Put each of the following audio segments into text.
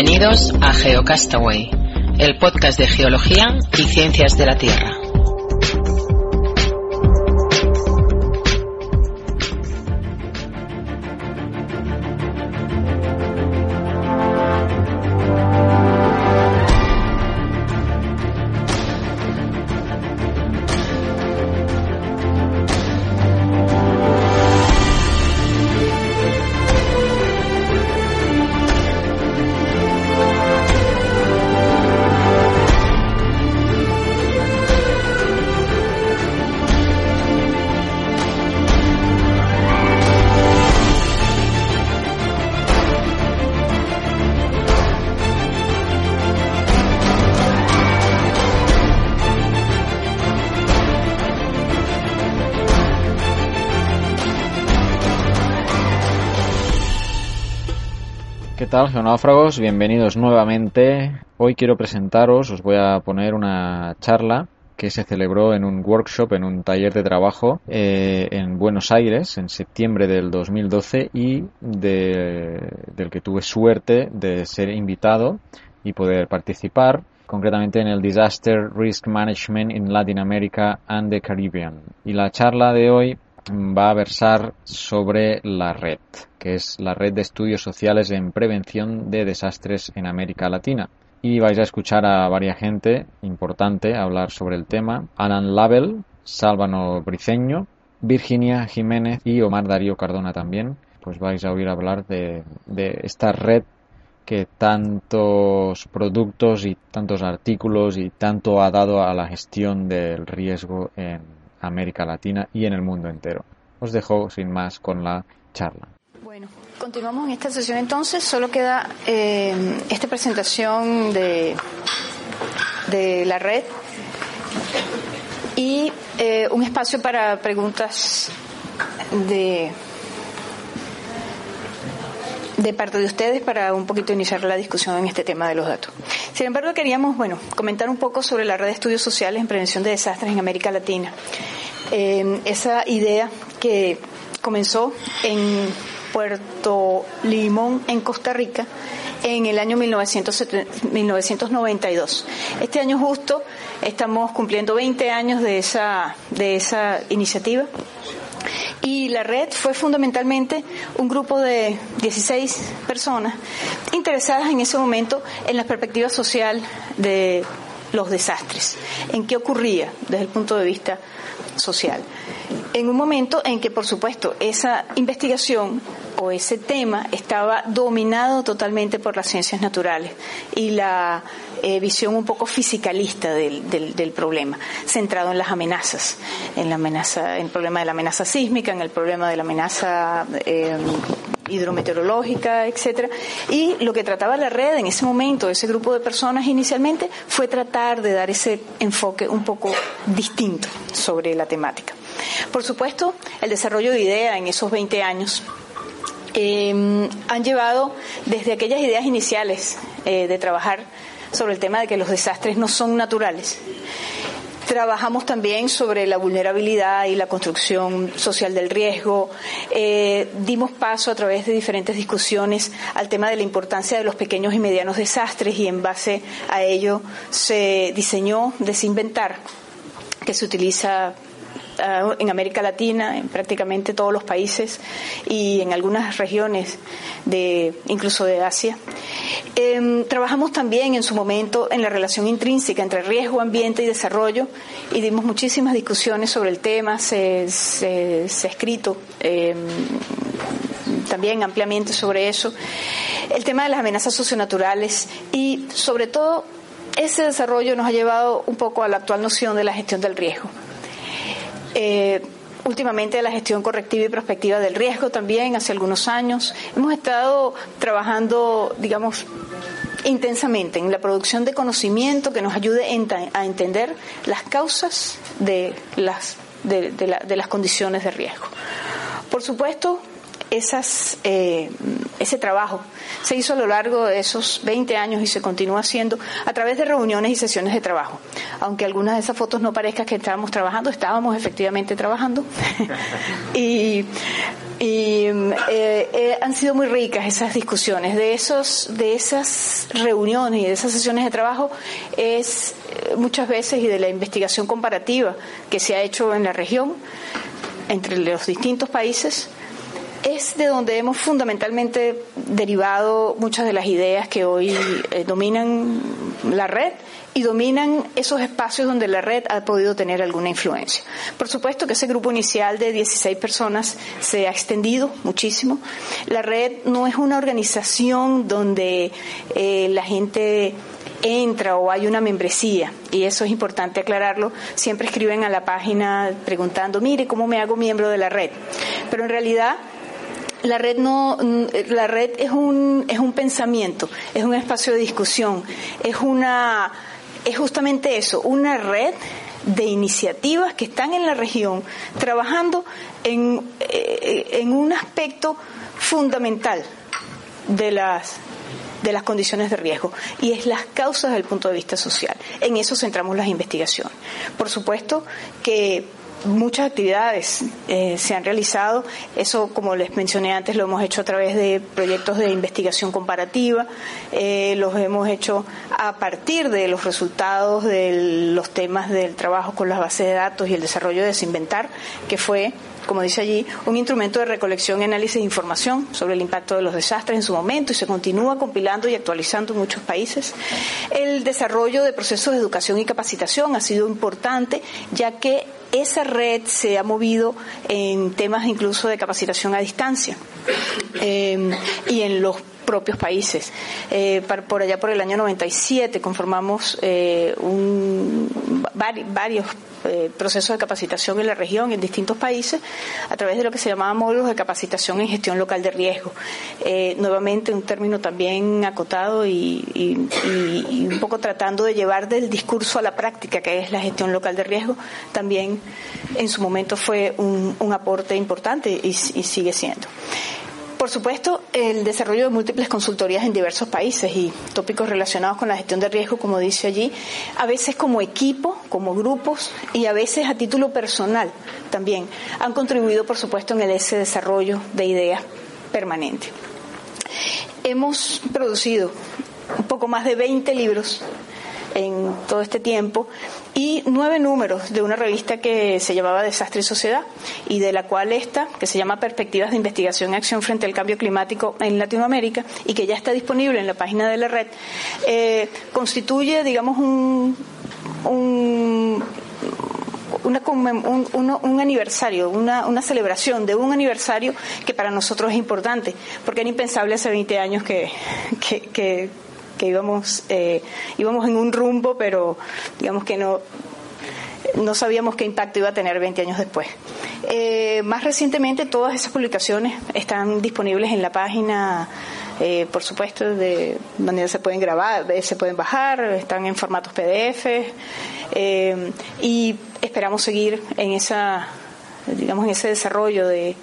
Bienvenidos a GeoCastaway, el podcast de geología y ciencias de la Tierra. Tal, geonáufragos? Bienvenidos nuevamente. Hoy quiero presentaros, os voy a poner una charla que se celebró en un workshop, en un taller de trabajo eh, en Buenos Aires en septiembre del 2012 y del que tuve suerte de ser invitado y poder participar concretamente en el Disaster Risk Management in Latin America and the Caribbean. Y la charla de hoy va a versar sobre la red, que es la red de estudios sociales en prevención de desastres en América Latina. Y vais a escuchar a varias gente importante hablar sobre el tema. Alan Label, Sálvano Briceño, Virginia Jiménez y Omar Darío Cardona también. Pues vais a oír hablar de, de esta red que tantos productos y tantos artículos y tanto ha dado a la gestión del riesgo en América Latina y en el mundo entero. Os dejo sin más con la charla. Bueno, continuamos en esta sesión entonces. Solo queda eh, esta presentación de, de la red y eh, un espacio para preguntas de de parte de ustedes para un poquito iniciar la discusión en este tema de los datos. Sin embargo, queríamos, bueno, comentar un poco sobre la red de estudios sociales en prevención de desastres en América Latina. Eh, esa idea que comenzó en Puerto Limón, en Costa Rica, en el año 1992. Este año justo estamos cumpliendo 20 años de esa, de esa iniciativa y la red fue fundamentalmente un grupo de 16 personas interesadas en ese momento en la perspectiva social de los desastres, en qué ocurría desde el punto de vista social. En un momento en que, por supuesto, esa investigación o ese tema estaba dominado totalmente por las ciencias naturales y la eh, visión un poco fisicalista del, del, problema, centrado en las amenazas, en la amenaza, en el problema de la amenaza sísmica, en el problema de la amenaza eh, hidrometeorológica, etcétera. Y lo que trataba la red en ese momento, ese grupo de personas inicialmente, fue tratar de dar ese enfoque un poco distinto sobre la temática. Por supuesto, el desarrollo de idea en esos 20 años eh, han llevado desde aquellas ideas iniciales eh, de trabajar sobre el tema de que los desastres no son naturales. Trabajamos también sobre la vulnerabilidad y la construcción social del riesgo. Eh, dimos paso a través de diferentes discusiones al tema de la importancia de los pequeños y medianos desastres y en base a ello se diseñó Desinventar, que se utiliza Ah, en América Latina, en prácticamente todos los países y en algunas regiones de incluso de Asia. Em, trabajamos también en su momento en la relación intrínseca entre riesgo, ambiente y desarrollo y dimos muchísimas discusiones sobre el tema, se, se, ha escrito em, también ampliamente sobre eso, el tema de las amenazas socionaturales y sobre todo ese desarrollo nos ha llevado un poco a la actual noción de la gestión del riesgo. Eh, últimamente la gestión correctiva y prospectiva del riesgo también, hace algunos años. Hemos estado trabajando, digamos, intensamente en la producción de conocimiento que nos ayude a entender las causas de las, de, las condiciones de riesgo. Por supuesto, esas, eh, ese trabajo se hizo a lo largo de esos 20 años y se continúa haciendo a través de reuniones y sesiones de trabajo. Aunque algunas de esas fotos no parezcan que estábamos trabajando, estábamos efectivamente trabajando. y eh, eh, han sido muy ricas esas discusiones. De, esos, de esas reuniones y de esas sesiones de trabajo es muchas veces y de la investigación comparativa que se ha hecho en la región entre los distintos países es de donde hemos fundamentalmente derivado muchas de las ideas que hoy eh, dominan la red y dominan esos espacios donde la red ha podido tener alguna influencia. Por supuesto que ese grupo inicial de 16 personas se ha extendido muchísimo. La red no es una organización donde eh, la gente entra o hay una membresía, y eso es importante aclararlo, siempre escriben a la página preguntando, mire, ¿cómo me hago miembro de la red? Pero en realidad la red no la red es un es un pensamiento es un espacio de discusión es una es justamente eso una red de iniciativas que están en la región trabajando en, eh, en un aspecto fundamental de las de las condiciones de riesgo y es las causas desde el punto de vista social. En eso centramos las investigaciones. Por supuesto que muchas actividades eh, se han realizado. Eso, como les mencioné antes, lo hemos hecho a través de proyectos de investigación comparativa. Eh, los hemos hecho a partir de los resultados de los temas del trabajo con las bases de datos y el desarrollo de Desinventar, que fue como dice allí, un instrumento de recolección y análisis de información sobre el impacto de los desastres en su momento y se continúa compilando y actualizando en muchos países. El desarrollo de procesos de educación y capacitación ha sido importante, ya que esa red se ha movido en temas incluso de capacitación a distancia eh, y en los propios países. Eh, por allá por el año 97 conformamos eh, un, varios eh, procesos de capacitación en la región, en distintos países, a través de lo que se llamaba módulos de capacitación en gestión local de riesgo. Nuevamente un término también acotado y, un poco tratando de llevar del discurso a la práctica, que es la gestión local de riesgo, también en su momento fue un, aporte importante y sigue siendo. Por supuesto, el desarrollo de múltiples consultorías en diversos países y tópicos relacionados con la gestión de riesgo, como dice allí, a veces como equipo, como grupos y a veces a título personal también han contribuido, por supuesto, en ese desarrollo de ideas permanente. Hemos producido un poco más de 20 libros en todo este tiempo y nueve números de una revista que se llamaba Desastre y Sociedad y de la cual esta, que se llama Perspectivas de Investigación y Acción frente al Cambio Climático en Latinoamérica y que ya está disponible en la página de la red, eh, constituye, digamos, un, un un, aniversario, una, una, celebración de un aniversario que para nosotros es importante, porque era impensable hace 20 años que, íbamos, eh, íbamos en un rumbo, pero digamos que no, no sabíamos qué impacto iba a tener 20 años después. Eh, más recientemente, todas esas publicaciones están disponibles en la página, eh, por supuesto, de manera se pueden grabar, se pueden bajar, están en formatos PDF y esperamos seguir en esa, digamos, en ese desarrollo de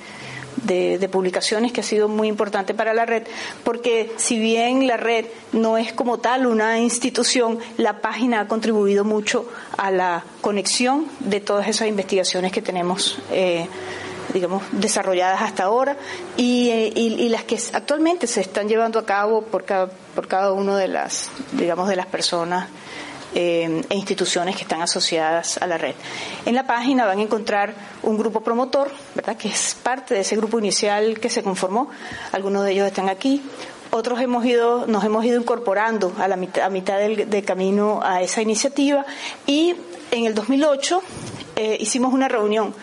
de, publicaciones que ha sido muy importante para la red, porque si bien la red no es como tal una institución, la página ha contribuido mucho a la conexión de todas esas investigaciones que tenemos. Eh, digamos, desarrolladas hasta ahora y, eh, y, las que actualmente se están llevando a cabo por cada, por cada una de las, digamos, de las personas eh, e instituciones que están asociadas a la red. En la página van a encontrar un grupo promotor, ¿verdad? que es parte de ese grupo inicial que se conformó. Algunos de ellos están aquí. Otros hemos ido, nos hemos ido incorporando a la mitad, a mitad del, camino a esa iniciativa y en el 2008 eh, hicimos una reunión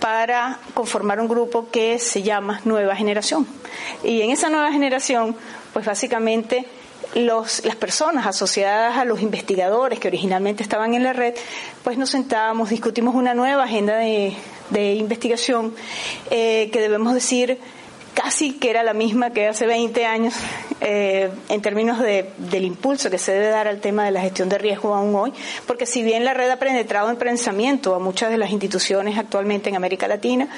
para conformar un grupo que se llama Nueva Generación. Y en esa nueva generación, pues básicamente los, las personas asociadas a los investigadores que originalmente estaban en la red, pues nos sentábamos, discutimos una nueva agenda de, investigación eh, que debemos decir casi que era la misma que hace 20 años eh, en términos de, del impulso que se debe dar al tema de la gestión de riesgo aún hoy, porque si bien la red ha penetrado en pensamiento a muchas de las instituciones actualmente en América Latina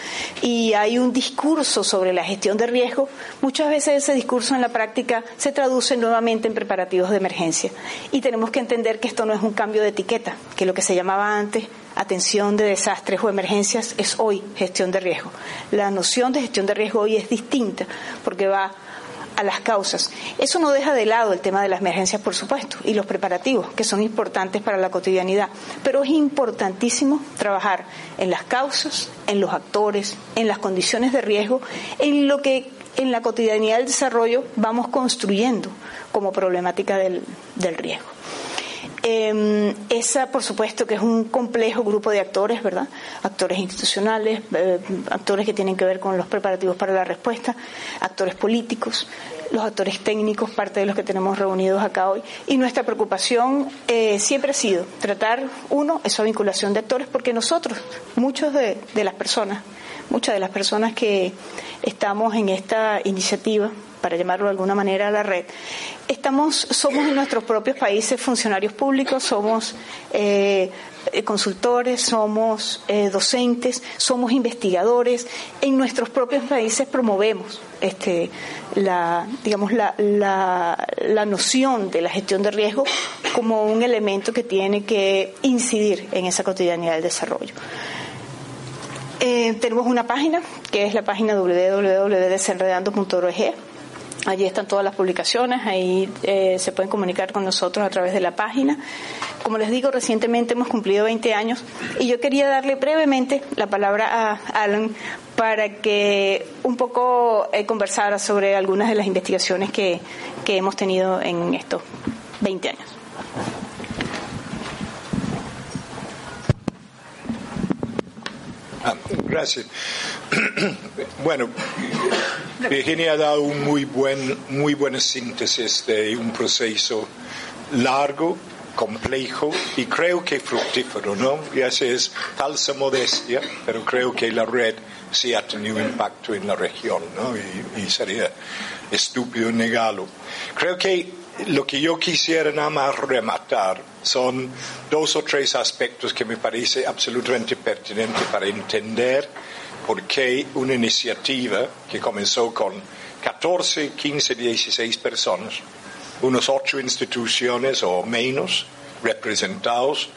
y hay un discurso sobre la gestión de riesgo, muchas veces ese discurso en la práctica se traduce nuevamente en preparativos de emergencia. Y tenemos que entender que esto no es un cambio de etiqueta, que lo que se llamaba antes atención de desastres o emergencias es hoy gestión de riesgo. La noción de gestión de riesgo hoy es distinta porque va a las causas. Eso no deja de lado el tema de las emergencias, por supuesto, y los preparativos, que son importantes para la cotidianidad. Pero es importantísimo trabajar en las causas, en los actores, en las condiciones de riesgo, en lo que en la cotidianidad del desarrollo vamos construyendo como problemática del, del riesgo. Eh, esa, por supuesto, que es un complejo grupo de actores, ¿verdad? Actores institucionales, eh, actores que tienen que ver con los preparativos para la respuesta, actores políticos, los actores técnicos, parte de los que tenemos reunidos acá hoy. Y nuestra preocupación eh, siempre ha sido tratar, uno, esa vinculación de actores, porque nosotros, muchos de, de las personas, muchas de las personas que estamos en esta iniciativa, para llamarlo de alguna manera, a la red. Somos en nuestros propios países funcionarios públicos, somos eh, consultores, somos eh, docentes, somos investigadores. En nuestros propios países promovemos este, la, digamos, la, noción de la gestión de riesgo como un elemento que tiene que incidir en esa cotidianidad del desarrollo. Eh, tenemos una página que es la página www.desenredando.org Allí están todas las publicaciones, ahí eh, se pueden comunicar con nosotros a través de la página. Como les digo, recientemente hemos cumplido 20 años y yo quería darle brevemente la palabra a Alan para que un poco eh, conversara sobre algunas de las investigaciones que, que hemos tenido en estos 20 años. Ah, gracias. bueno, Virginia ha dado un muy buen, muy buena síntesis de un proceso largo, complejo y creo que fructífero, ¿no? Y esa es falsa modestia, pero creo que la red sí ha tenido impacto en la región, ¿no? Y, y sería estúpido negarlo. Creo que lo que yo quisiera nada más rematar son dos o tres aspectos que me parece absolutamente pertinente para entender por qué una iniciativa que comenzó con 14, 15, 16 personas, unos ocho instituciones o menos representados,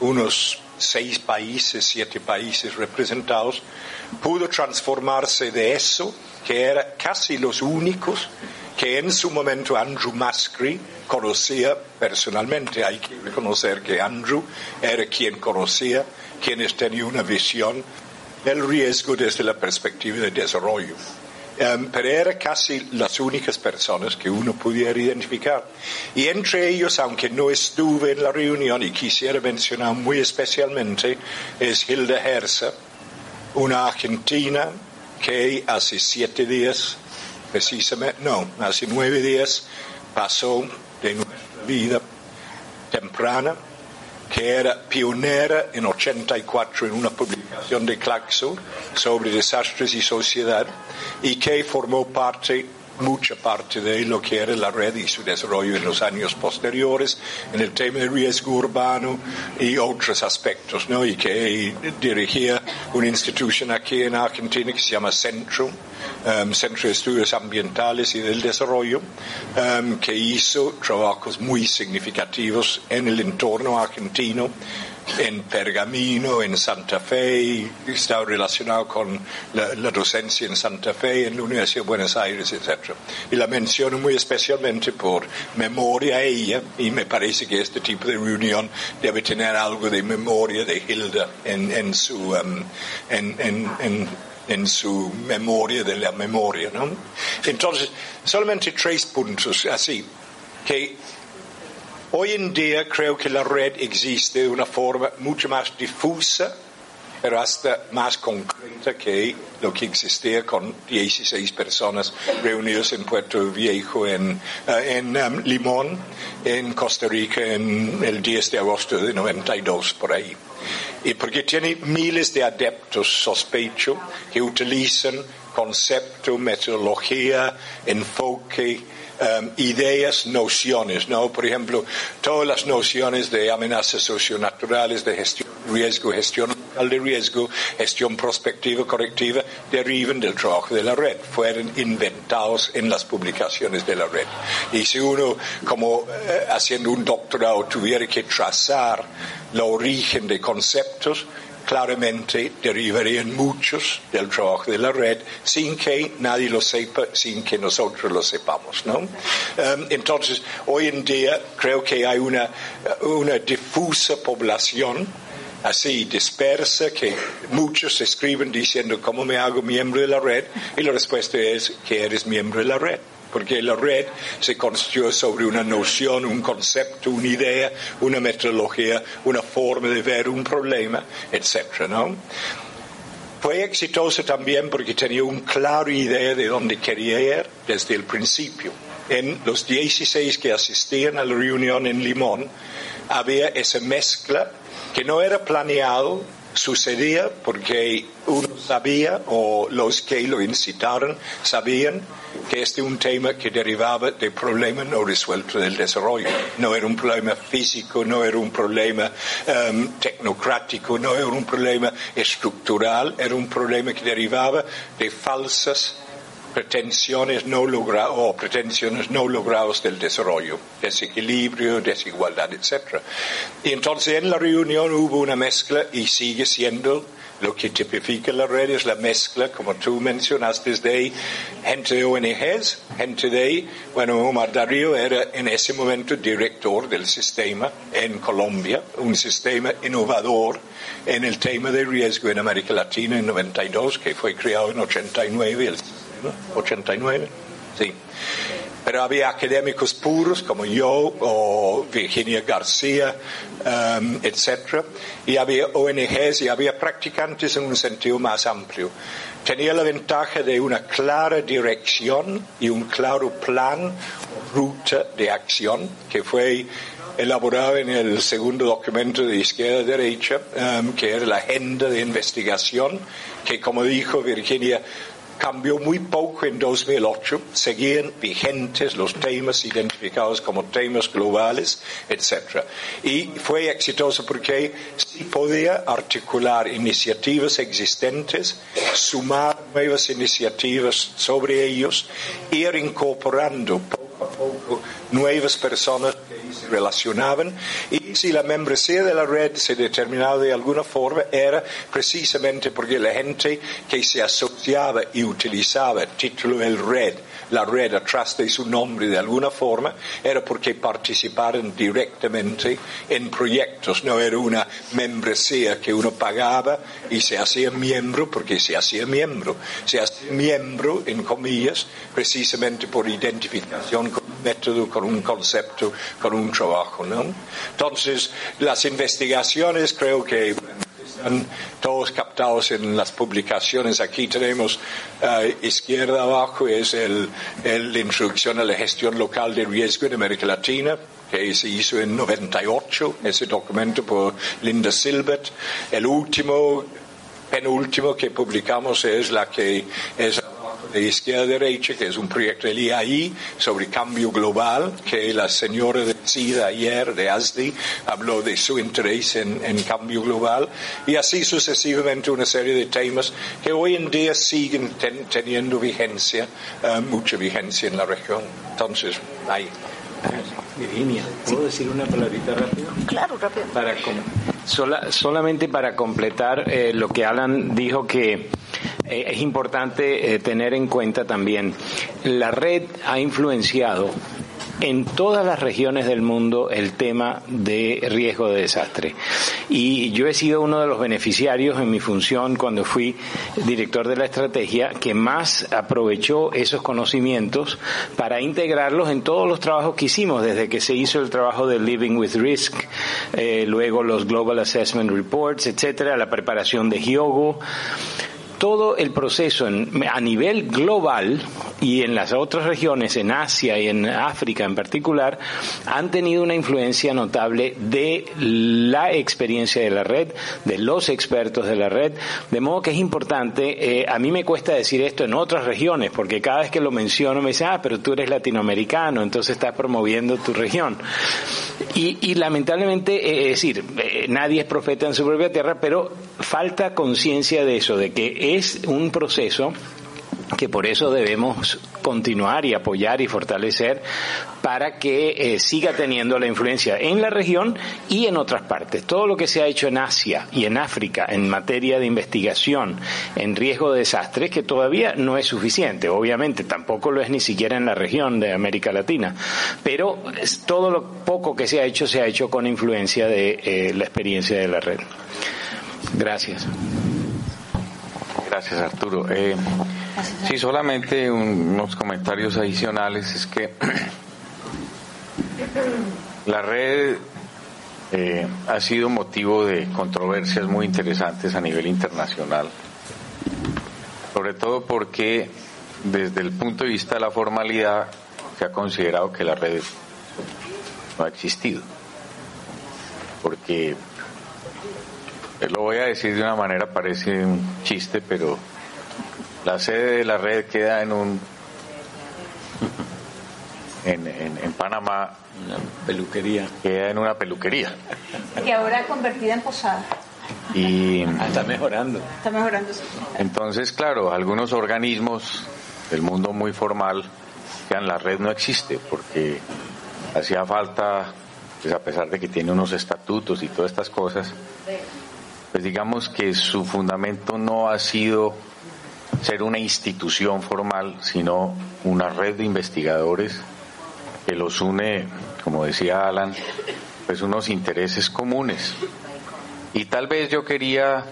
unos seis países, siete países representados, pudo transformarse de eso, que era casi los únicos que en su momento Andrew Musgrave conocía personalmente. Hay que reconocer que Andrew era quien conocía, quienes tenía una visión del riesgo desde la perspectiva de desarrollo. Um, pero eran casi las únicas personas que uno pudiera identificar. Y entre ellos, aunque no estuve en la reunión y quisiera mencionar muy especialmente, es Hilda Herza, una argentina que hace siete días precisamente, no, hace nueve días pasó de nuestra vida temprana, que era pionera en 84 en una publicación de Claxo sobre desastres y sociedad y que formó parte mucha parte de lo que era la red y su desarrollo en los años posteriores, en el tema del riesgo urbano y otros aspectos, ¿no? Y que dirigía una institución aquí en Argentina que se llama Centro, um, Centro de Estudios Ambientales y del Desarrollo, um, que hizo trabajos muy significativos en el entorno argentino en Pergamino, en Santa Fe, está relacionado con la, la, docencia en Santa Fe, en la Universidad de Buenos Aires, etc. Y la menciono muy especialmente por memoria a ella, y me parece que este tipo de reunión debe tener algo de memoria de Hilda en, en su, um, en, en, en su memoria de la memoria, ¿no? Entonces, solamente tres puntos así, que Hoy en día creo que la red existe de una forma mucho más difusa, pero hasta más concreta que lo que existía con 16 personas reunidas en Puerto Viejo, en, uh, en um, Limón, en Costa Rica, en el 10 de agosto de 92, por ahí. y porque tiene miles de adeptos, sospecho, que utilizan concepto, metodología, enfoque, um, ideas, nociones, ¿no? Por ejemplo, todas las nociones de amenazas socionaturales, de gestión riesgo, gestión de riesgo, gestión prospectiva, correctiva, derivan del trabajo de la red, fueron inventados en las publicaciones de la red. Y si uno, como eh, haciendo un doctorado, tuviera que trazar el origen de conceptos, claramente derivarían muchos del trabajo de la red sin que nadie lo sepa, sin que nosotros lo sepamos, ¿no? Um, entonces, hoy en día creo que hay una, una difusa población así dispersa que muchos escriben diciendo cómo me hago miembro de la red y la respuesta es que eres miembro de la red porque la red se construyó sobre una noción, un concepto, una idea, una metodología, una forma de ver un problema, etc. ¿no? Fue exitoso también porque tenía una clara idea de dónde quería ir desde el principio. En los 16 que asistían a la reunión en Limón, había esa mezcla que no era planeado, sucedía porque uno sabía o los que lo incitaron sabían que este es un tema que derivaba de problemas no resueltos del desarrollo. No era un problema físico, no era un problema um, tecnocrático, no era un problema estructural, era un problema que derivaba de falsas pretensiones no logradas o pretensiones no logradas del desarrollo, desequilibrio, desigualdad, etc. Y entonces en la reunión hubo una mezcla y sigue siendo lo que tipifica la red es la mezcla, como tú mencionaste, de gente de ONGs, gente de, bueno, Omar Darío era en ese momento director del sistema en Colombia, un sistema innovador en el tema de riesgo en América Latina en 92, que fue creado en 89, el 89, sí. Pero había académicos puros como yo o Virginia García, um, etc. Y había ONGs y había practicantes en un sentido más amplio. Tenía la ventaja de una clara dirección y un claro plan, ruta de acción que fue elaborado en el segundo documento de izquierda-derecha, um, que era la agenda de investigación, que como dijo Virginia, cambió muy poco en 2008, seguían vigentes los temas identificados como temas globales, etc. Y fue exitoso porque sí podía articular iniciativas existentes, sumar nuevas iniciativas sobre ellos, ir incorporando poco a poco nuevas personas que se relacionaban. Y si la membresía de la red se determinaba de alguna forma era precisamente porque la gente que se asociaba y utilizaba el título del red, la red atrás de su nombre de alguna forma, era porque participaron directamente en proyectos, no era una membresía que uno pagaba y se hacía miembro porque se hacía miembro, se hacía miembro en comillas precisamente por identificación con un método, con un concepto, con un trabajo, ¿no? Entonces, las investigaciones creo que están todos captados en las publicaciones. Aquí tenemos uh, izquierda abajo es el, el, la introducción a la gestión local de riesgo en América Latina que se hizo en 98, ese documento por Linda Silbert. El último, penúltimo que publicamos es la que es de izquierda a derecha, que es un proyecto del IAI sobre cambio global, que la señora decida ayer de ASDI habló de su interés en, en cambio global, y así sucesivamente una serie de temas que hoy en día siguen ten, teniendo vigencia, uh, mucha vigencia en la región. Entonces, ahí. Virginia, ¿puedo decir una palabrita rápido? Claro, rápido. Para sola, solamente para completar eh, lo que Alan dijo que eh, es importante eh, tener en cuenta también, la red ha influenciado en todas las regiones del mundo el tema de riesgo de desastre. Y yo he sido uno de los beneficiarios en mi función cuando fui director de la estrategia que más aprovechó esos conocimientos para integrarlos en todos los trabajos que hicimos, desde que se hizo el trabajo de Living with Risk, eh, luego los Global Assessment Reports, etcétera, la preparación de Hyogo todo el proceso a nivel global y en las otras regiones, en Asia y en África en particular, han tenido una influencia notable de la experiencia de la red, de los expertos de la red, de modo que es importante, eh, a mí me cuesta decir esto en otras regiones, porque cada vez que lo menciono me dicen, ah, pero tú eres latinoamericano, entonces estás promoviendo tu región. Y, lamentablemente, eh, es decir, eh, nadie es profeta en su propia tierra, pero falta conciencia de eso, de que es un proceso que por eso debemos continuar y apoyar y fortalecer para que eh, siga teniendo la influencia en la región y en otras partes. Todo lo que se ha hecho en Asia y en África en materia de investigación en riesgo de desastres, que todavía no es suficiente, obviamente tampoco lo es ni siquiera en la región de América Latina, pero todo lo poco que se ha hecho se ha hecho con influencia de eh, la experiencia de la red. Gracias. Gracias, Arturo. Eh, sí, solamente unos comentarios adicionales. Es que la red eh, ha sido motivo de controversias muy interesantes a nivel internacional, sobre todo porque desde el punto de vista de la formalidad se ha considerado que la red no ha existido, porque lo voy a decir de una manera, parece un chiste, pero la sede de la red queda en un en, en, Panamá. Una peluquería. Queda en una peluquería. Que ahora convertida en posada. Y ah, está mejorando. Está mejorando entonces claro algunos organismos del mundo muy formal que la red no existe porque hacía falta pues a pesar de que tiene unos estatutos y todas estas cosas pues digamos que su fundamento no ha sido ser una institución formal, sino una red de investigadores que los une, como decía Alan, pues unos intereses comunes. Y tal vez yo quería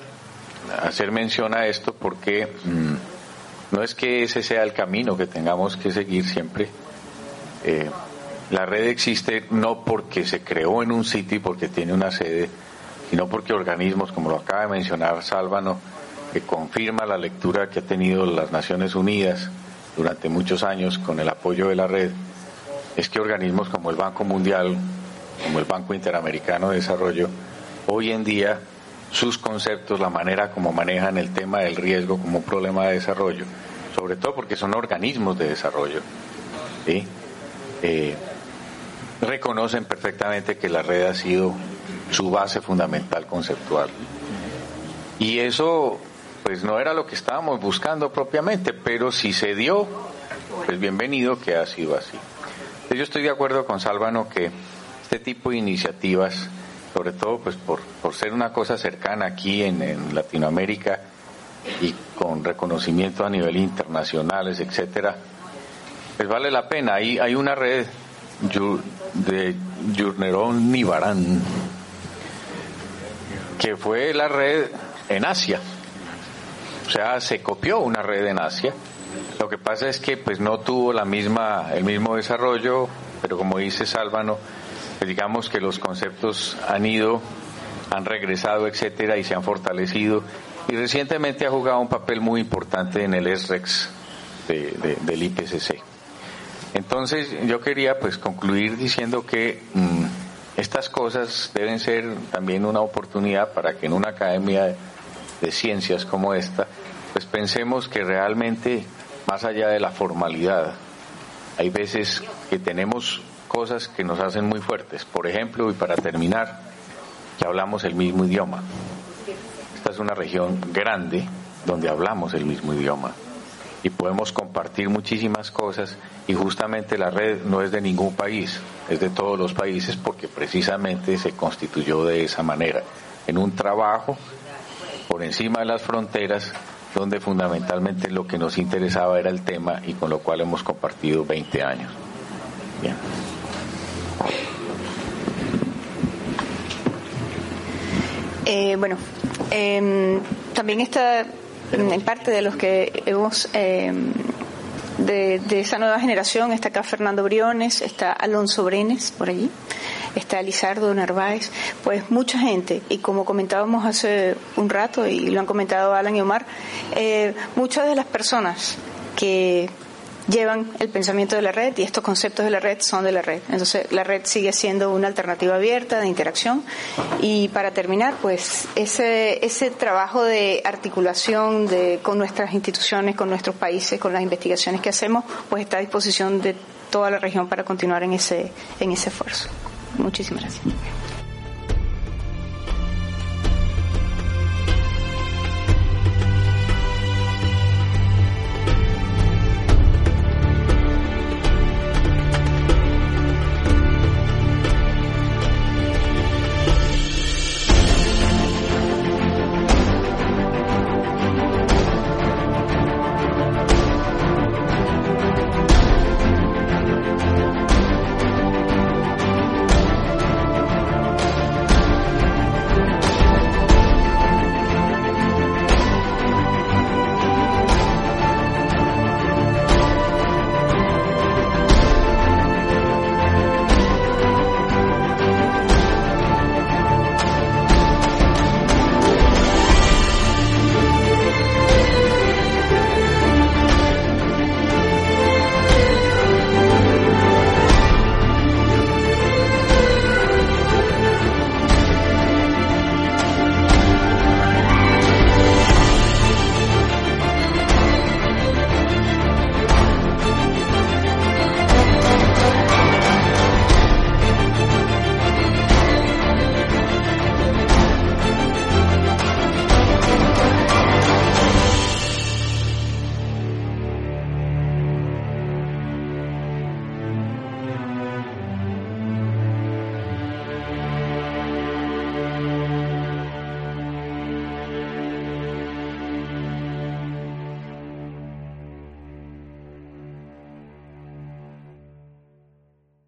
hacer mención a esto porque mm, no es que ese sea el camino que tengamos que seguir siempre. Eh, la red existe no porque se creó en un sitio y porque tiene una sede, sino porque organismos, como lo acaba de mencionar Sálvano, que confirma la lectura que ha tenido las Naciones Unidas durante muchos años con el apoyo de la red, es que organismos como el Banco Mundial, como el Banco Interamericano de Desarrollo, hoy en día sus conceptos, la manera como manejan el tema del riesgo como un problema de desarrollo, sobre todo porque son organismos de desarrollo, eh, reconocen perfectamente que la red ha sido su base fundamental conceptual. Y eso, pues no era lo que estábamos buscando propiamente, pero si se dio, pues bienvenido que ha sido así. Yo estoy de acuerdo con Sálvano que este tipo de iniciativas, sobre todo pues por, por ser una cosa cercana aquí en, Latinoamérica y con reconocimiento a nivel internacional, etcétera, pues vale la pena. Hay, hay una red de Yurnerón Nibarán, que fue la red en Asia. O sea, se copió una red en Asia. Lo que pasa es que pues no tuvo la misma el mismo desarrollo, pero como dice Sálvano, pues, digamos que los conceptos han ido, han regresado, etcétera, y se han fortalecido. Y recientemente ha jugado un papel muy importante en el SREX del IPCC. Entonces, yo quería pues concluir diciendo que mm, estas cosas deben ser también una oportunidad para que en una academia de ciencias como esta, pues pensemos que realmente, más allá de la formalidad, hay veces que tenemos cosas que nos hacen muy fuertes. Por ejemplo, y para terminar, que hablamos el mismo idioma. Esta es una región grande donde hablamos el mismo idioma y podemos compartir muchísimas cosas y justamente la red no es de ningún país, es de todos los países porque precisamente se constituyó de esa manera, en un trabajo por encima de las fronteras donde fundamentalmente lo que nos interesaba era el tema y con lo cual hemos compartido 20 años. Bien. Eh, bueno, eh, también está en parte de los que hemos eh, de, esa nueva generación está acá Fernando Briones, está Alonso Brenes por allí, está Lizardo Narváez, pues mucha gente, y como comentábamos hace un rato, y lo han comentado Alan y Omar, eh, muchas de las personas que llevan el pensamiento de la red y estos conceptos de la red son de la red. Entonces, la red sigue siendo una alternativa abierta de interacción. Y para terminar, pues ese, ese trabajo de articulación de, con nuestras instituciones, con nuestros países, con las investigaciones que hacemos, pues está a disposición de toda la región para continuar en ese, en ese esfuerzo. Muchísimas gracias.